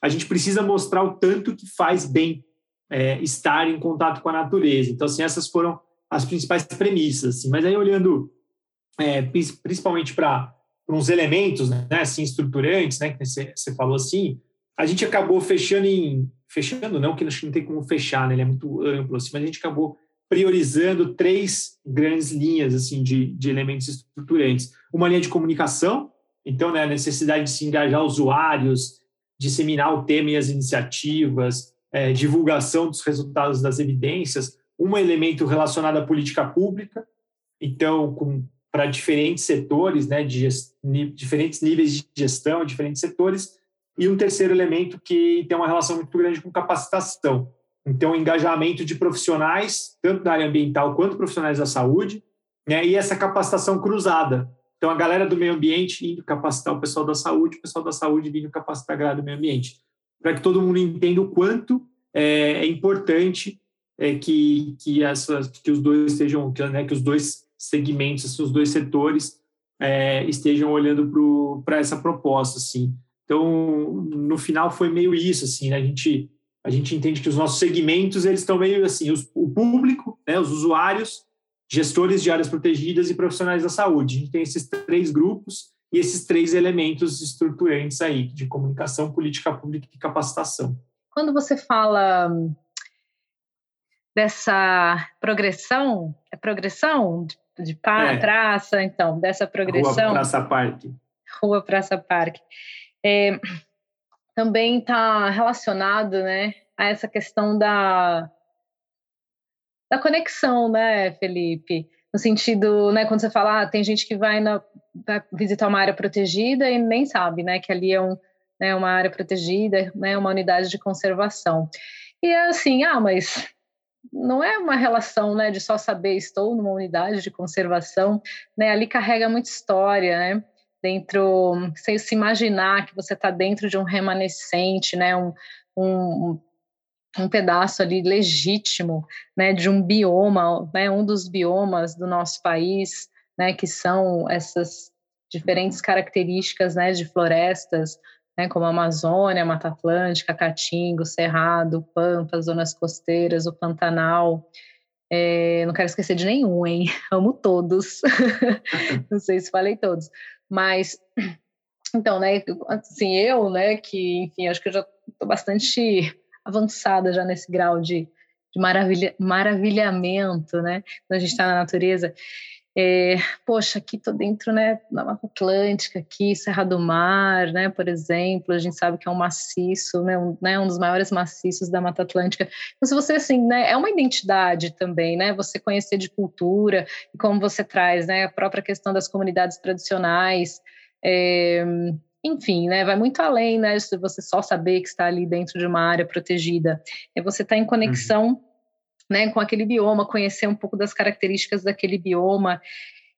A gente precisa mostrar o tanto que faz bem é, estar em contato com a natureza. Então, assim, essas foram as principais premissas. Assim. Mas aí, olhando é, principalmente para uns elementos né, assim, estruturantes, né, que você, você falou assim, a gente acabou fechando em... Fechando não, que não tem como fechar, né, ele é muito amplo, assim, mas a gente acabou priorizando três grandes linhas assim de, de elementos estruturantes. Uma linha de comunicação, então, né, a necessidade de se engajar usuários, disseminar o tema e as iniciativas, é, divulgação dos resultados das evidências, um elemento relacionado à política pública, então, para diferentes setores, né, de diferentes níveis de gestão, diferentes setores, e um terceiro elemento que tem uma relação muito grande com capacitação. Então, engajamento de profissionais, tanto da área ambiental quanto profissionais da saúde, né, e essa capacitação cruzada. Então, a galera do meio ambiente indo capacitar o pessoal da saúde, o pessoal da saúde vindo capacitar a galera do meio ambiente para que todo mundo entenda o quanto é, é importante é, que, que, essas, que os dois estejam, que, né, que os dois segmentos, assim, os dois setores é, estejam olhando para essa proposta, assim. Então, no final foi meio isso, assim, né? a gente a gente entende que os nossos segmentos eles estão meio assim, os, o público, né, os usuários, gestores de áreas protegidas e profissionais da saúde. A gente tem esses três grupos e esses três elementos estruturantes aí de comunicação, política pública e capacitação. Quando você fala dessa progressão, é progressão de, pa, é. praça, então, dessa progressão. Rua Praça Parque. Rua Praça Parque. É, também está relacionado, né, a essa questão da da conexão, né, Felipe? No sentido, né, quando você fala, ah, tem gente que vai na, vai visitar uma área protegida e nem sabe, né, que ali é um, né, uma área protegida, né, uma unidade de conservação. E é assim, ah, mas não é uma relação, né, de só saber estou numa unidade de conservação, né, ali carrega muita história, né, dentro, sem se imaginar que você está dentro de um remanescente, né, um, um, um pedaço ali legítimo, né, de um bioma, né, um dos biomas do nosso país, né, que são essas diferentes características, né, de florestas, né, como a Amazônia, Mata Atlântica, Caatinga, Cerrado, Pampa, zonas costeiras, o Pantanal. É, não quero esquecer de nenhum, hein? Amo todos. não sei se falei todos, mas então, né, assim, eu, né, que, enfim, acho que eu já estou bastante avançada já nesse grau de, de maravilha, maravilhamento, né, quando a gente está na natureza, é, poxa, aqui tô dentro, né, da Mata Atlântica, aqui, Serra do Mar, né, por exemplo, a gente sabe que é um maciço, né, um, né, um dos maiores maciços da Mata Atlântica. Então, se você, assim, né, é uma identidade também, né, você conhecer de cultura, e como você traz, né, a própria questão das comunidades tradicionais, é, enfim, né, vai muito além, né, de você só saber que está ali dentro de uma área protegida. É você estar tá em conexão uhum né, com aquele bioma, conhecer um pouco das características daquele bioma.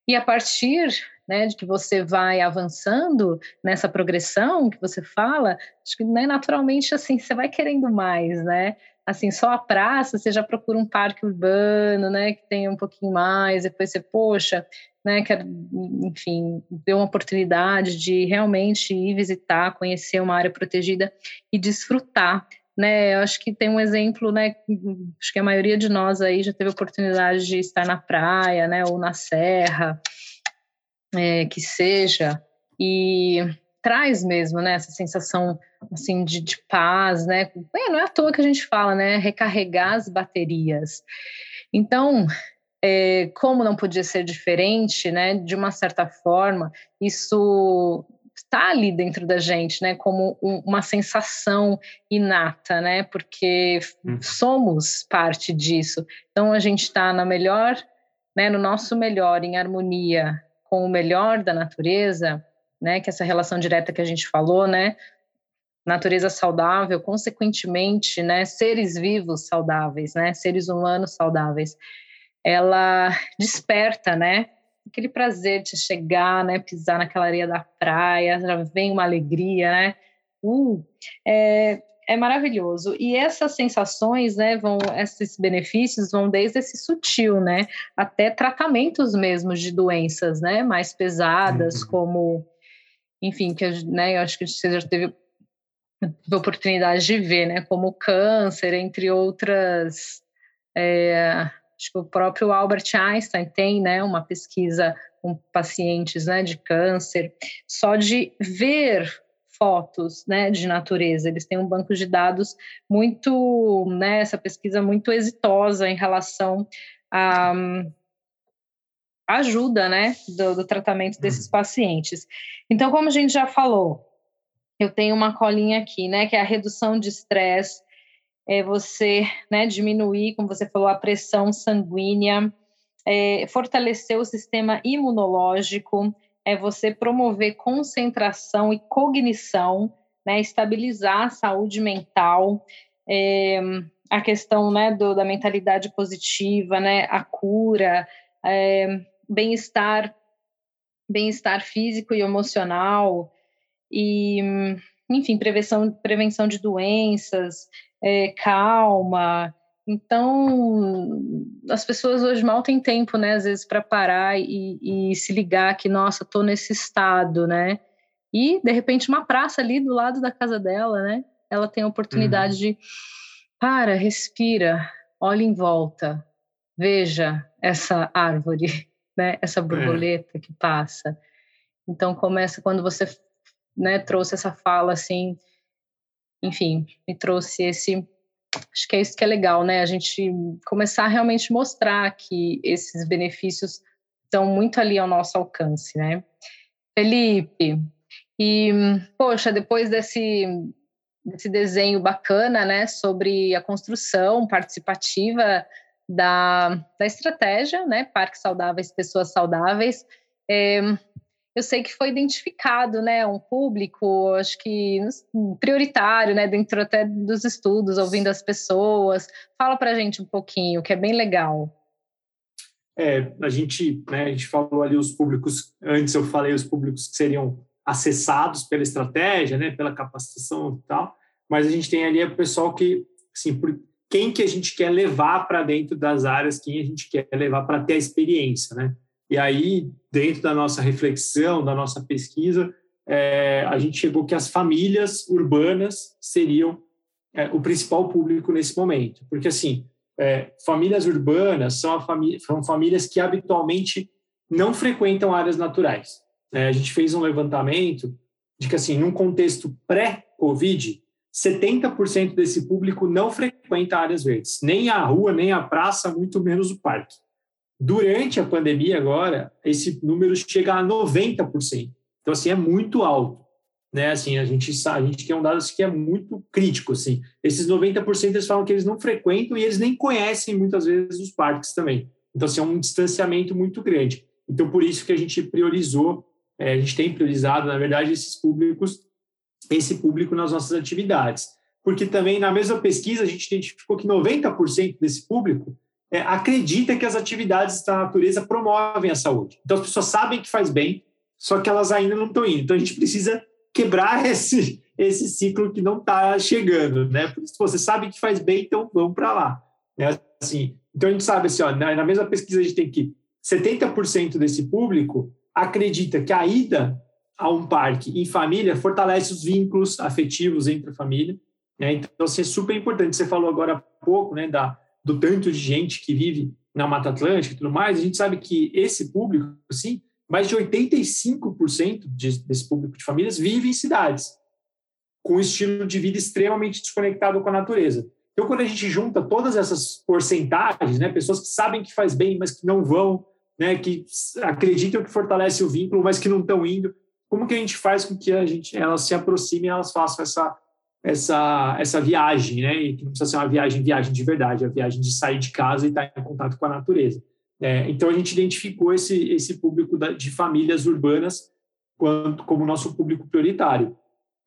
E a partir né, de que você vai avançando nessa progressão que você fala, acho que né, naturalmente assim você vai querendo mais, né? Assim, só a praça, você já procura um parque urbano, né, que tenha um pouquinho mais, depois você, poxa, né, quer, enfim, ter uma oportunidade de realmente ir visitar, conhecer uma área protegida e desfrutar né? Eu acho que tem um exemplo, né? Acho que a maioria de nós aí já teve oportunidade de estar na praia, né? Ou na serra, é, que seja, e traz mesmo, né? Essa sensação assim de, de paz, né? É, não é à toa que a gente fala, né? Recarregar as baterias. Então, é, como não podia ser diferente, né? De uma certa forma, isso está ali dentro da gente, né? Como um, uma sensação inata, né? Porque hum. somos parte disso. Então a gente está na melhor, né? No nosso melhor, em harmonia com o melhor da natureza, né? Que é essa relação direta que a gente falou, né? Natureza saudável, consequentemente, né? Seres vivos saudáveis, né? Seres humanos saudáveis. Ela desperta, né? Aquele prazer de chegar, né, pisar naquela areia da praia, já vem uma alegria, né? Uh, é, é maravilhoso. E essas sensações, né, vão, esses benefícios vão desde esse sutil, né, até tratamentos mesmo de doenças, né, mais pesadas, uhum. como, enfim, que, né, eu acho que você já teve oportunidade de ver, né, como câncer, entre outras é, Acho que o próprio Albert Einstein tem né, uma pesquisa com pacientes né, de câncer, só de ver fotos né, de natureza. Eles têm um banco de dados muito, né, essa pesquisa muito exitosa em relação à ajuda né, do, do tratamento desses uhum. pacientes. Então, como a gente já falou, eu tenho uma colinha aqui, né, que é a redução de estresse, é você né, diminuir, como você falou, a pressão sanguínea, é, fortalecer o sistema imunológico, é você promover concentração e cognição, né, estabilizar a saúde mental, é, a questão né, do, da mentalidade positiva, né, a cura, é, bem-estar, bem-estar físico e emocional, e enfim, prevenção, prevenção de doenças, é, calma. Então, as pessoas hoje mal têm tempo, né, às vezes, para parar e, e, se ligar que, nossa, estou nesse estado, né? E, de repente, uma praça ali do lado da casa dela, né? Ela tem a oportunidade uhum. de, para, respira, olha em volta, veja essa árvore, né? Essa é. borboleta é. que passa. Então, começa quando você né, trouxe essa fala, assim, enfim, me trouxe esse. Acho que é isso que é legal, né? A gente começar a realmente mostrar que esses benefícios estão muito ali ao nosso alcance, né? Felipe, e, poxa, depois desse, desse desenho bacana, né, sobre a construção participativa da, da estratégia, né, Parques Saudáveis, Pessoas Saudáveis, é, eu sei que foi identificado, né, um público, acho que prioritário, né, dentro até dos estudos, ouvindo as pessoas. Fala para a gente um pouquinho, que é bem legal. É, a gente, né, a gente falou ali os públicos, antes eu falei os públicos que seriam acessados pela estratégia, né, pela capacitação e tal, mas a gente tem ali o pessoal que, assim, por quem que a gente quer levar para dentro das áreas, quem a gente quer levar para ter a experiência, né? E aí, dentro da nossa reflexão, da nossa pesquisa, é, a gente chegou que as famílias urbanas seriam é, o principal público nesse momento. Porque, assim, é, famílias urbanas são, família, são, famílias que habitualmente não frequentam áreas naturais. É, a gente fez um levantamento de que, assim, num contexto pré-Covid, 70% desse público não frequenta áreas verdes, nem a rua, nem a praça, muito menos o parque. Durante a pandemia agora, esse número chega a 90%. Então, assim, é muito alto. Né? Assim, a gente a gente tem um dado assim, que é muito crítico, assim. Esses 90% eles falam que eles não frequentam e eles nem conhecem muitas vezes os parques também. Então, assim, é um distanciamento muito grande. Então, por isso que a gente priorizou, é, a gente tem priorizado, na verdade, esses públicos, esse público nas nossas atividades. Porque também, na mesma pesquisa, a gente identificou que 90% desse público é, acredita que as atividades da natureza promovem a saúde. Então, as pessoas sabem que faz bem, só que elas ainda não estão indo. Então, a gente precisa quebrar esse, esse ciclo que não está chegando, né? Por isso, você sabe que faz bem, então vamos para lá. Né? Assim, então, a gente sabe assim, ó, na, na mesma pesquisa, a gente tem que 70% desse público acredita que a ida a um parque em família fortalece os vínculos afetivos entre a família. Né? Então, assim, é super importante. Você falou agora há pouco né, da, do tanto de gente que vive na Mata Atlântica e tudo mais, a gente sabe que esse público, assim, mais de 85% de, desse público de famílias vive em cidades, com um estilo de vida extremamente desconectado com a natureza. Então, quando a gente junta todas essas porcentagens, né, pessoas que sabem que faz bem, mas que não vão, né, que acreditam que fortalece o vínculo, mas que não estão indo, como que a gente faz com que a gente, elas se aproximem, elas façam essa essa essa viagem, né? E que não precisa ser uma viagem, viagem de verdade, é a viagem de sair de casa e estar em contato com a natureza. É, então a gente identificou esse esse público de famílias urbanas quanto como nosso público prioritário.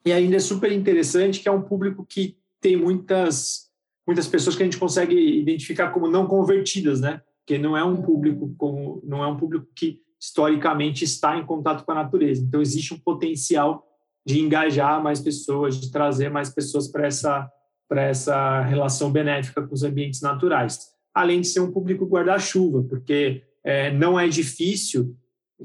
E ainda é super interessante que é um público que tem muitas muitas pessoas que a gente consegue identificar como não convertidas, né? Porque não é um público como não é um público que historicamente está em contato com a natureza. Então existe um potencial de engajar mais pessoas, de trazer mais pessoas para essa essa relação benéfica com os ambientes naturais. Além de ser um público guarda-chuva, porque é, não é difícil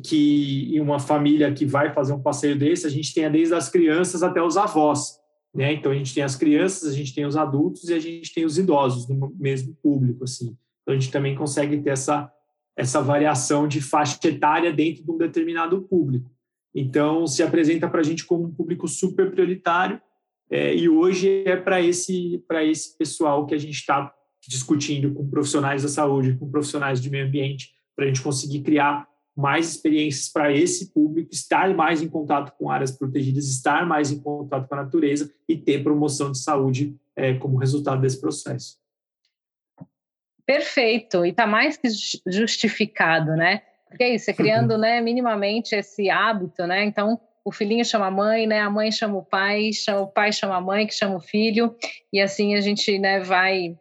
que uma família que vai fazer um passeio desse, a gente tenha desde as crianças até os avós. Né? Então, a gente tem as crianças, a gente tem os adultos e a gente tem os idosos no mesmo público. Assim. Então, a gente também consegue ter essa, essa variação de faixa etária dentro de um determinado público. Então, se apresenta para a gente como um público super prioritário é, e hoje é para esse, esse pessoal que a gente está discutindo com profissionais da saúde, com profissionais de meio ambiente, para a gente conseguir criar mais experiências para esse público, estar mais em contato com áreas protegidas, estar mais em contato com a natureza e ter promoção de saúde é, como resultado desse processo. Perfeito, e está mais que justificado, né? Porque é isso, é criando né, minimamente esse hábito, né? Então, o filhinho chama a mãe, né? A mãe chama o pai, chama, o pai chama a mãe, que chama o filho, e assim a gente né, vai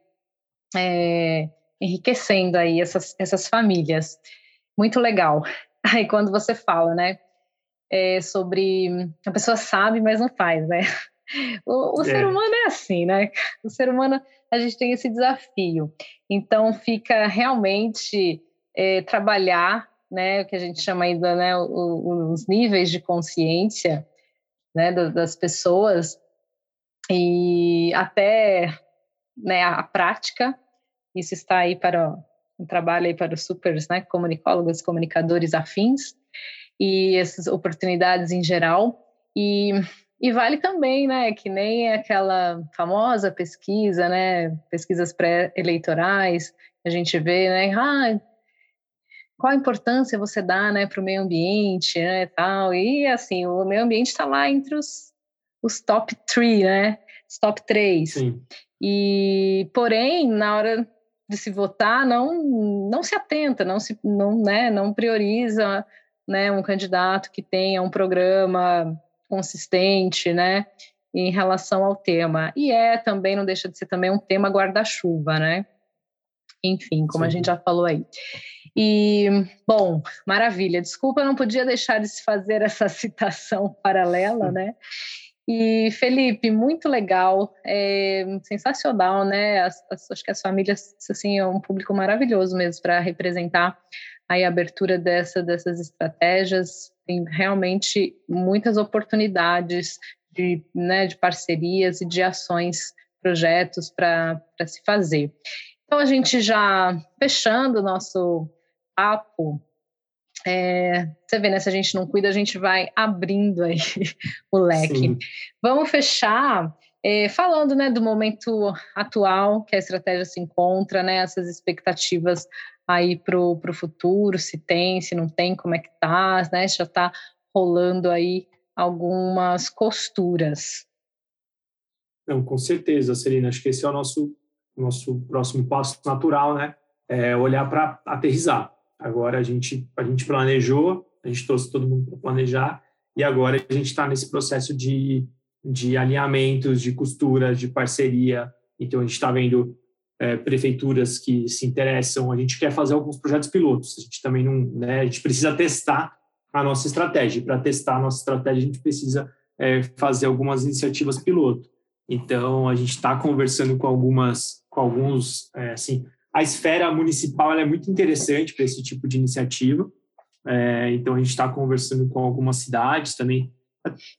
é, enriquecendo aí essas, essas famílias muito legal. Aí quando você fala, né, é sobre a pessoa sabe, mas não faz, né? O, o é. ser humano é assim, né? O ser humano a gente tem esse desafio. Então fica realmente é, trabalhar, né? O que a gente chama ainda, né? os níveis de consciência, né? Das pessoas e até né, a prática. Isso está aí para um trabalho aí para os supers, né, comunicólogos, comunicadores afins, e essas oportunidades em geral. E, e vale também, né, que nem aquela famosa pesquisa, né, pesquisas pré-eleitorais, a gente vê, né, ah, qual a importância você dá, né, para o meio ambiente, né, tal, e assim, o meio ambiente está lá entre os, os top three, né, os top três. Sim. E, porém, na hora de se votar não não se atenta, não se não, né, não prioriza, né, um candidato que tenha um programa consistente, né, em relação ao tema. E é também não deixa de ser também um tema guarda-chuva, né? Enfim, como Sim. a gente já falou aí. E, bom, maravilha. Desculpa, não podia deixar de se fazer essa citação paralela, né? E Felipe, muito legal, é, sensacional, né? As, as, acho que as famílias, assim, é um público maravilhoso mesmo para representar aí a abertura dessa, dessas estratégias. Tem realmente muitas oportunidades de, né, de parcerias e de ações, projetos para se fazer. Então, a gente já fechando o nosso papo, é, você vê, né? Se a gente não cuida, a gente vai abrindo aí o leque. Sim. Vamos fechar é, falando né, do momento atual que a estratégia se encontra, né? Essas expectativas aí para o futuro, se tem, se não tem, como é que tá, né? Já está rolando aí algumas costuras. Não, com certeza, Celina. Acho que esse é o nosso, nosso próximo passo natural, né? É olhar para aterrizar Agora a gente, a gente planejou, a gente trouxe todo mundo para planejar, e agora a gente está nesse processo de, de alinhamentos, de costuras, de parceria. Então a gente está vendo é, prefeituras que se interessam, a gente quer fazer alguns projetos pilotos, a gente também não, né, a gente precisa testar a nossa estratégia. Para testar a nossa estratégia, a gente precisa é, fazer algumas iniciativas piloto. Então, a gente está conversando com algumas, com alguns, é, assim, a esfera municipal é muito interessante para esse tipo de iniciativa. É, então, a gente está conversando com algumas cidades também.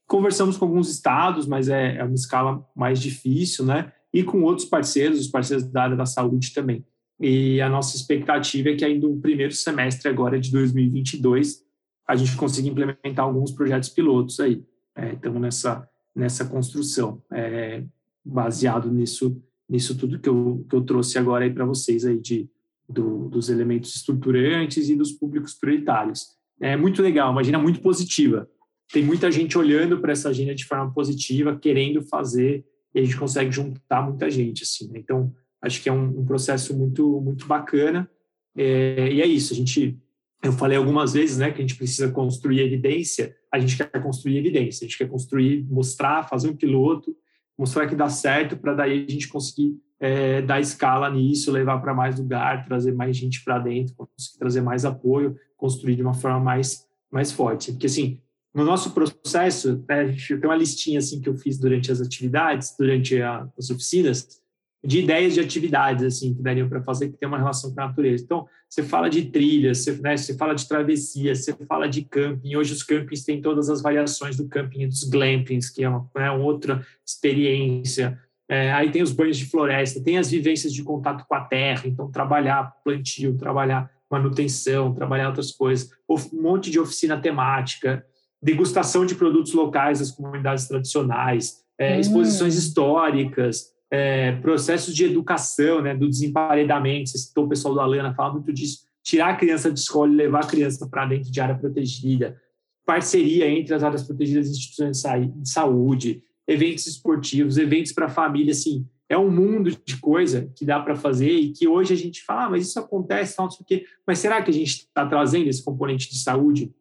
Conversamos com alguns estados, mas é, é uma escala mais difícil, né? E com outros parceiros, os parceiros da área da saúde também. E a nossa expectativa é que ainda no primeiro semestre agora de 2022 a gente consiga implementar alguns projetos pilotos aí. É, nessa nessa construção, é, baseado nisso nisso tudo que eu, que eu trouxe agora aí para vocês aí de, do, dos elementos estruturantes e dos públicos prioritários. É muito legal, uma agenda muito positiva. Tem muita gente olhando para essa agenda de forma positiva, querendo fazer, e a gente consegue juntar muita gente, assim. Né? Então, acho que é um, um, processo muito, muito bacana. É, e é isso, a gente, eu falei algumas vezes, né, que a gente precisa construir evidência, a gente quer construir evidência, a gente quer construir, mostrar, fazer um piloto, mostrar que dá certo, para daí a gente conseguir é, dar escala nisso, levar para mais lugar, trazer mais gente para dentro, conseguir trazer mais apoio, construir de uma forma mais, mais forte. Porque, assim, no nosso processo, né, a gente tem uma listinha assim que eu fiz durante as atividades, durante a, as oficinas, de ideias de atividades assim que dariam para fazer que tem uma relação com a natureza. Então, você fala de trilhas, você, né, você fala de travessia, você fala de camping. Hoje os campings têm todas as variações do camping e dos glampings, que é uma, né, outra experiência. É, aí tem os banhos de floresta, tem as vivências de contato com a terra, então trabalhar plantio, trabalhar manutenção, trabalhar outras coisas, um monte de oficina temática, degustação de produtos locais das comunidades tradicionais, é, hum. exposições históricas, é, processos de educação, né, do desemparedamento. Você citou o pessoal da Alana, fala muito disso. Tirar a criança de escola e levar a criança para dentro de área protegida. Parceria entre as áreas protegidas e instituições de saúde, eventos esportivos, eventos para família, assim, é um mundo de coisa que dá para fazer e que hoje a gente fala, ah, mas isso acontece, não sei o quê. Mas será que a gente está trazendo esse componente de saúde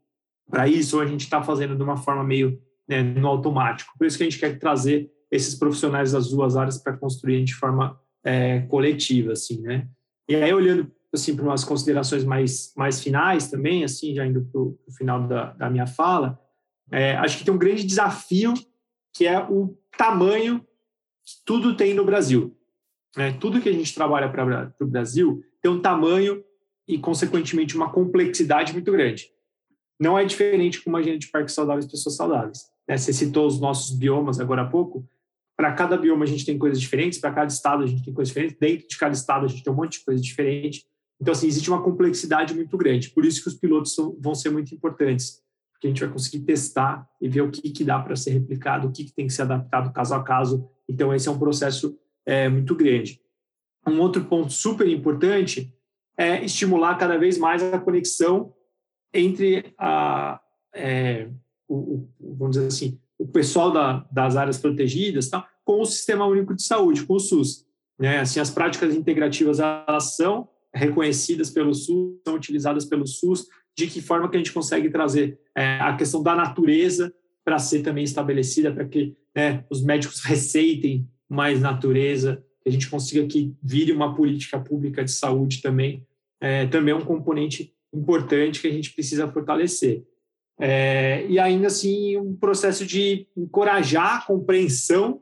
para isso ou a gente está fazendo de uma forma meio né, no automático? Por isso que a gente quer trazer esses profissionais das duas áreas para construir de forma é, coletiva, assim, né? E aí, olhando assim para umas considerações mais mais finais também, assim, já indo para o final da, da, minha fala, é, acho que tem um grande desafio que é o tamanho que tudo tem no Brasil. Né? Tudo que a gente trabalha para o Brasil tem um tamanho e, consequentemente, uma complexidade muito grande. Não é diferente com uma agenda de parques saudáveis e pessoas saudáveis. Né? Você citou os nossos biomas agora há pouco. Para cada bioma a gente tem coisas diferentes, para cada estado a gente tem coisas diferentes, dentro de cada estado a gente tem um monte de coisa diferente. Então, assim, existe uma complexidade muito grande. Por isso que os pilotos são, vão ser muito importantes, porque a gente vai conseguir testar e ver o que, que dá para ser replicado, o que, que tem que ser adaptado caso a caso. Então, esse é um processo é, muito grande. Um outro ponto super importante é estimular cada vez mais a conexão entre a, é, o, o, vamos dizer assim, o pessoal da, das áreas protegidas tá, com o Sistema Único de Saúde, com o SUS. Né? Assim, as práticas integrativas elas são reconhecidas pelo SUS, são utilizadas pelo SUS, de que forma que a gente consegue trazer é, a questão da natureza para ser também estabelecida, para que né, os médicos receitem mais natureza, que a gente consiga que vire uma política pública de saúde também, é, também é um componente importante que a gente precisa fortalecer. É, e ainda assim, um processo de encorajar a compreensão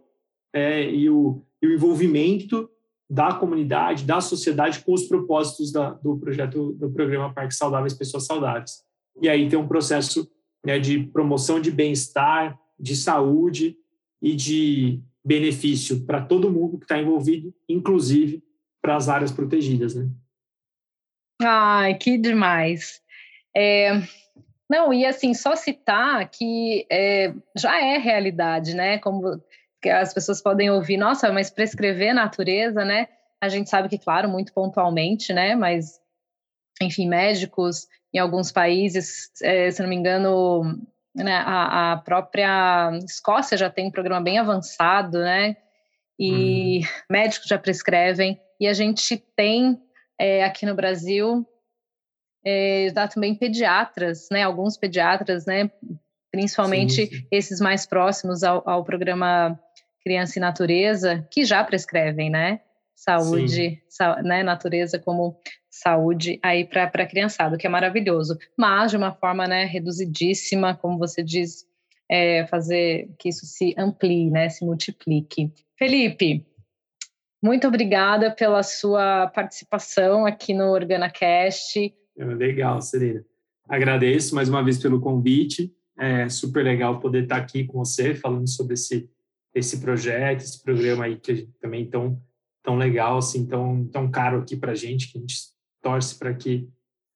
é, e, o, e, o, envolvimento da comunidade, da sociedade com os propósitos da, do projeto do programa Parques Saudáveis Pessoas Saudáveis. E aí tem um processo né, de promoção de bem-estar, de saúde e de benefício para todo mundo que está envolvido, inclusive para as áreas protegidas. Né? Ai, que demais. É, não, e assim, só citar que é, já é realidade, né? Como as pessoas podem ouvir, nossa, mas prescrever natureza, né? A gente sabe que, claro, muito pontualmente, né? Mas, enfim, médicos em alguns países, é, se não me engano, né, a, a, própria Escócia já tem um programa bem avançado, né? E hum. médicos já prescrevem. E a gente tem é, aqui no Brasil é, já também pediatras, né? Alguns pediatras, né? Principalmente sim, sim. esses mais próximos ao, ao, programa Criança e Natureza, que já prescrevem, né? Saúde, sa, né? Natureza como saúde aí para a criançada, que é maravilhoso. Mas de uma forma, né? Reduzidíssima, como você diz, é, fazer que isso se amplie, né? Se multiplique. Felipe, muito obrigada pela sua participação aqui no OrganaCast. É legal, Serena. Agradeço mais uma vez pelo convite. É super legal poder estar aqui com você falando sobre esse esse projeto, esse programa aí que também tão tão legal, assim, tão tão caro aqui para gente, que a gente torce para que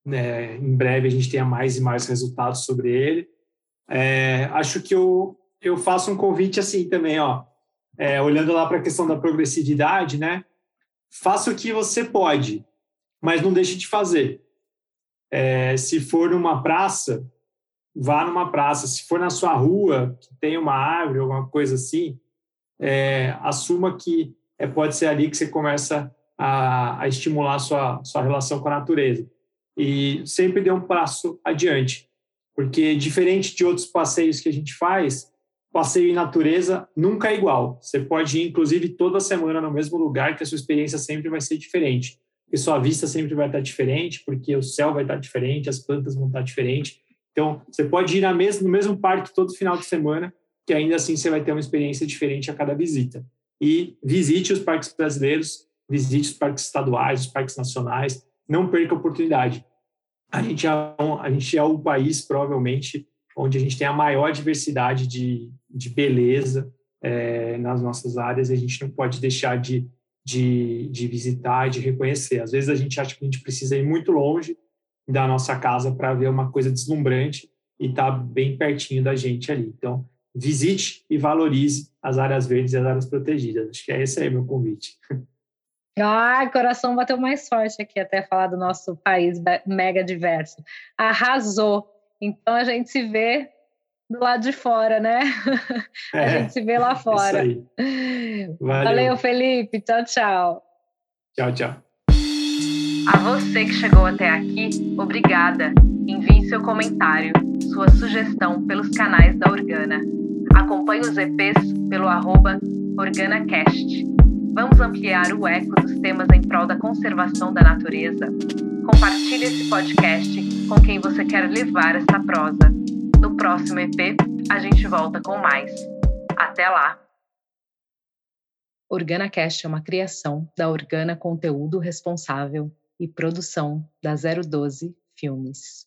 né, em breve a gente tenha mais e mais resultados sobre ele. É, acho que eu eu faço um convite assim também, ó. é, olhando lá para a questão da progressividade, né? Faça o que você pode, mas não deixe de fazer. É, se for numa praça, vá numa praça. Se for na sua rua, que tem uma árvore, alguma coisa assim, é, assuma que é, pode ser ali que você começa a, a estimular a sua, sua relação com a natureza. E sempre dê um passo adiante, porque diferente de outros passeios que a gente faz, passeio em natureza nunca é igual. Você pode ir, inclusive, toda semana no mesmo lugar, que a sua experiência sempre vai ser diferente. Porque sua vista sempre vai estar diferente, porque o céu vai estar diferente, as plantas vão estar diferentes. Então, você pode ir no mesmo parque todo final de semana, que ainda assim você vai ter uma experiência diferente a cada visita. E visite os parques brasileiros, visite os parques estaduais, os parques nacionais, não perca a oportunidade. A gente é, um, a gente é o país, provavelmente, onde a gente tem a maior diversidade de, de beleza é, nas nossas áreas e a gente não pode deixar de, de, de visitar, de reconhecer. Às vezes a gente acha que a gente precisa ir muito longe da nossa casa para ver uma coisa deslumbrante e está bem pertinho da gente ali. Então, visite e valorize as áreas verdes e as áreas protegidas. Acho que é esse aí meu convite. Ai, coração bateu mais forte aqui até falar do nosso país mega diverso. Arrasou. Então a gente se vê do lado de fora, né? É, a gente se vê lá fora. Isso aí. Valeu. Valeu, Felipe. Tchau, tchau. Tchau, tchau. A você que chegou até aqui, obrigada. Envie seu comentário, sua sugestão pelos canais da Organa. Acompanhe os EPs pelo arroba OrganaCast. Vamos ampliar o eco dos temas em prol da conservação da natureza. Compartilhe esse podcast com quem você quer levar essa prosa. No próximo EP, a gente volta com mais. Até lá! OrganaCast é uma criação da Organa Conteúdo Responsável e produção da 012 Filmes.